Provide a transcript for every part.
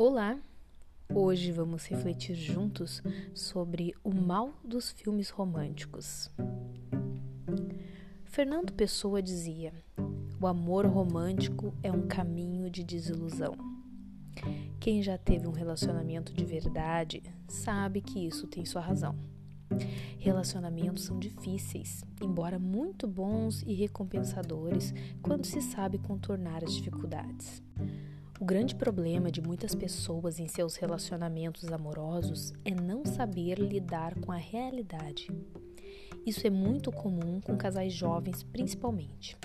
Olá! Hoje vamos refletir juntos sobre o mal dos filmes românticos. Fernando Pessoa dizia: O amor romântico é um caminho de desilusão. Quem já teve um relacionamento de verdade sabe que isso tem sua razão. Relacionamentos são difíceis, embora muito bons e recompensadores quando se sabe contornar as dificuldades. O grande problema de muitas pessoas em seus relacionamentos amorosos é não saber lidar com a realidade. Isso é muito comum com casais jovens, principalmente.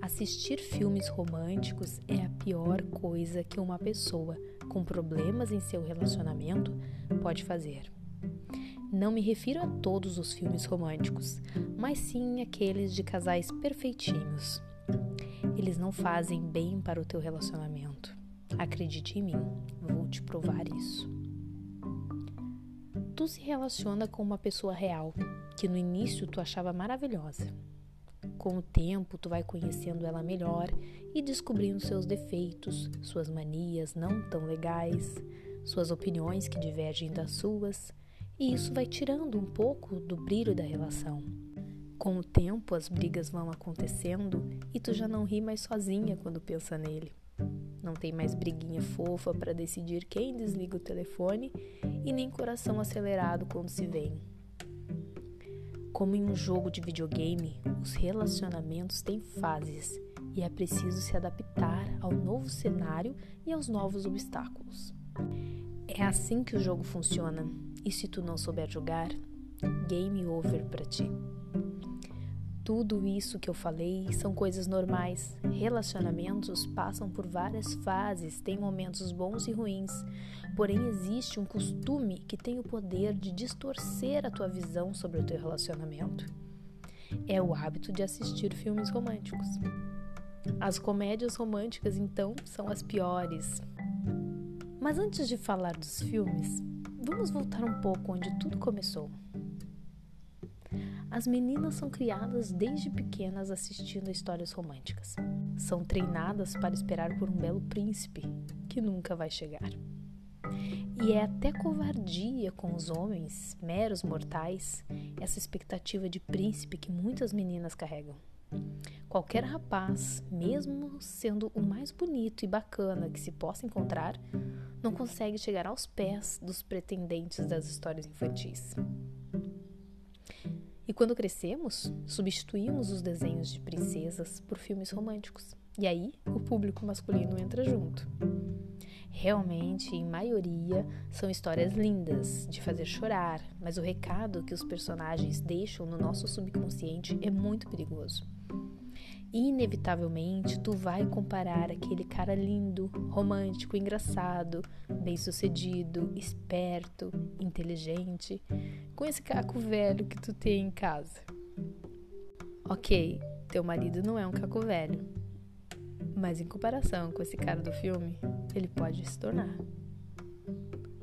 Assistir filmes românticos é a pior coisa que uma pessoa com problemas em seu relacionamento pode fazer. Não me refiro a todos os filmes românticos, mas sim aqueles de casais perfeitinhos. Eles não fazem bem para o teu relacionamento. Acredite em mim, vou te provar isso. Tu se relaciona com uma pessoa real, que no início tu achava maravilhosa. Com o tempo, tu vai conhecendo ela melhor e descobrindo seus defeitos, suas manias não tão legais, suas opiniões que divergem das suas, e isso vai tirando um pouco do brilho da relação. Com o tempo, as brigas vão acontecendo e tu já não ri mais sozinha quando pensa nele. Não tem mais briguinha fofa para decidir quem desliga o telefone e nem coração acelerado quando se vem. Como em um jogo de videogame, os relacionamentos têm fases e é preciso se adaptar ao novo cenário e aos novos obstáculos. É assim que o jogo funciona e se tu não souber jogar, game over para ti. Tudo isso que eu falei são coisas normais. Relacionamentos passam por várias fases, têm momentos bons e ruins. Porém, existe um costume que tem o poder de distorcer a tua visão sobre o teu relacionamento. É o hábito de assistir filmes românticos. As comédias românticas, então, são as piores. Mas antes de falar dos filmes, Vamos voltar um pouco onde tudo começou. As meninas são criadas desde pequenas assistindo a histórias românticas. São treinadas para esperar por um belo príncipe que nunca vai chegar. E é até covardia com os homens, meros mortais, essa expectativa de príncipe que muitas meninas carregam. Qualquer rapaz, mesmo sendo o mais bonito e bacana que se possa encontrar, não consegue chegar aos pés dos pretendentes das histórias infantis. E quando crescemos, substituímos os desenhos de princesas por filmes românticos. E aí o público masculino entra junto. Realmente, em maioria, são histórias lindas, de fazer chorar, mas o recado que os personagens deixam no nosso subconsciente é muito perigoso inevitavelmente tu vai comparar aquele cara lindo, romântico, engraçado, bem-sucedido, esperto, inteligente com esse caco velho que tu tem em casa. Ok, teu marido não é um caco velho, mas em comparação com esse cara do filme, ele pode se tornar.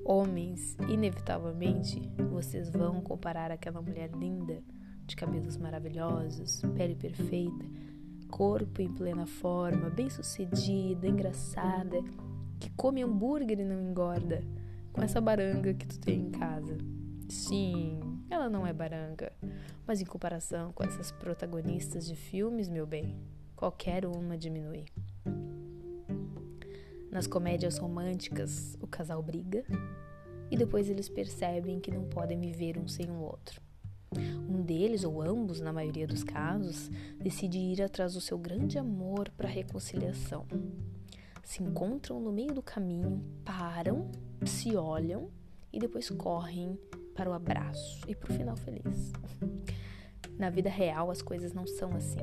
Homens, inevitavelmente, vocês vão comparar aquela mulher linda, de cabelos maravilhosos, pele perfeita, corpo em plena forma, bem-sucedida, engraçada, que come hambúrguer e não engorda, com essa baranga que tu tem em casa. Sim, ela não é baranga, mas em comparação com essas protagonistas de filmes, meu bem, qualquer uma diminui. Nas comédias românticas, o casal briga e depois eles percebem que não podem viver um sem o outro. Um deles, ou ambos, na maioria dos casos, decide ir atrás do seu grande amor para a reconciliação. Se encontram no meio do caminho, param, se olham e depois correm para o abraço e para o final feliz. Na vida real, as coisas não são assim.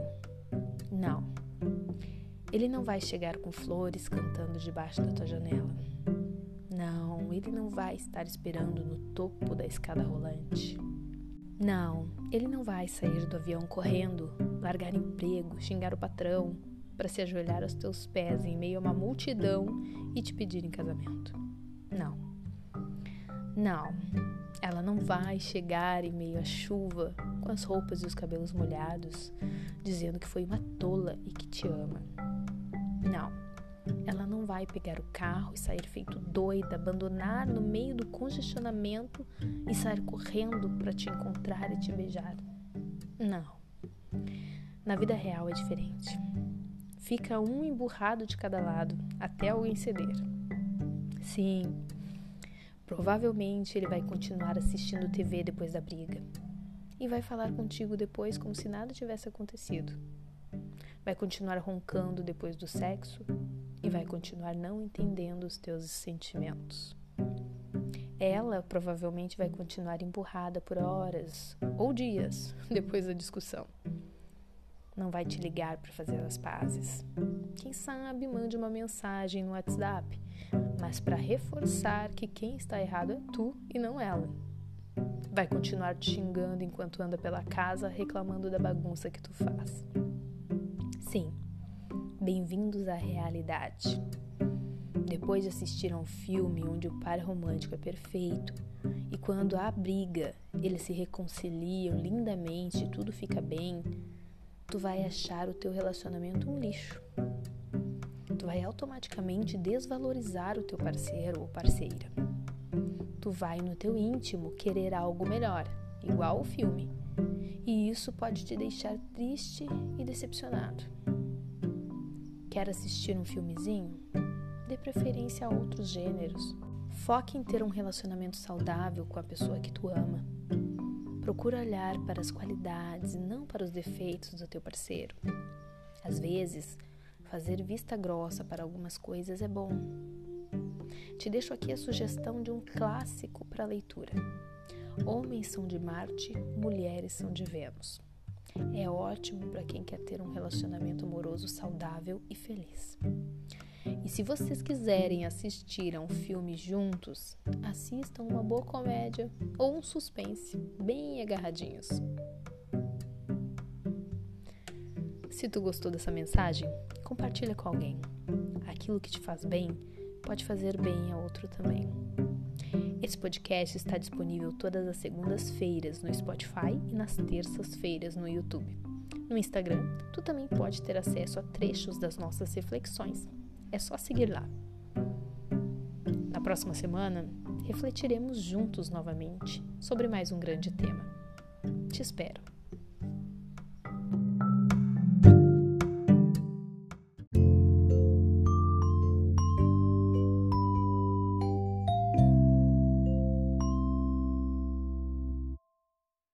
Não. Ele não vai chegar com flores cantando debaixo da tua janela. Não, ele não vai estar esperando no topo da escada rolante. Não, ele não vai sair do avião correndo, largar emprego, xingar o patrão, para se ajoelhar aos teus pés em meio a uma multidão e te pedir em casamento. Não. Não. Ela não vai chegar em meio à chuva, com as roupas e os cabelos molhados, dizendo que foi uma tola e que te ama. Não. Ela não vai pegar o carro e sair feito doida, abandonar no meio do congestionamento e sair correndo para te encontrar e te beijar. Não. Na vida real é diferente. Fica um emburrado de cada lado até alguém ceder. Sim, provavelmente ele vai continuar assistindo TV depois da briga e vai falar contigo depois como se nada tivesse acontecido. Vai continuar roncando depois do sexo e vai continuar não entendendo os teus sentimentos. Ela provavelmente vai continuar emburrada por horas ou dias depois da discussão. Não vai te ligar para fazer as pazes. Quem sabe mande uma mensagem no WhatsApp, mas para reforçar que quem está errado é tu e não ela. Vai continuar te xingando enquanto anda pela casa reclamando da bagunça que tu faz. Sim, bem-vindos à realidade. Depois de assistir a um filme onde o par romântico é perfeito e quando há briga, eles se reconciliam lindamente e tudo fica bem, tu vai achar o teu relacionamento um lixo. Tu vai automaticamente desvalorizar o teu parceiro ou parceira tu vai no teu íntimo querer algo melhor, igual o filme. E isso pode te deixar triste e decepcionado. Quer assistir um filmezinho? Dê preferência a outros gêneros. Foque em ter um relacionamento saudável com a pessoa que tu ama. Procura olhar para as qualidades e não para os defeitos do teu parceiro. Às vezes, fazer vista grossa para algumas coisas é bom, te deixo aqui a sugestão de um clássico para leitura. Homens são de Marte, mulheres são de Vênus. É ótimo para quem quer ter um relacionamento amoroso saudável e feliz. E se vocês quiserem assistir a um filme juntos, assistam uma boa comédia ou um suspense, bem agarradinhos. Se tu gostou dessa mensagem, compartilha com alguém. Aquilo que te faz bem pode fazer bem a outro também. Esse podcast está disponível todas as segundas-feiras no Spotify e nas terças-feiras no YouTube. No Instagram, tu também pode ter acesso a trechos das nossas reflexões. É só seguir lá. Na próxima semana, refletiremos juntos novamente sobre mais um grande tema. Te espero.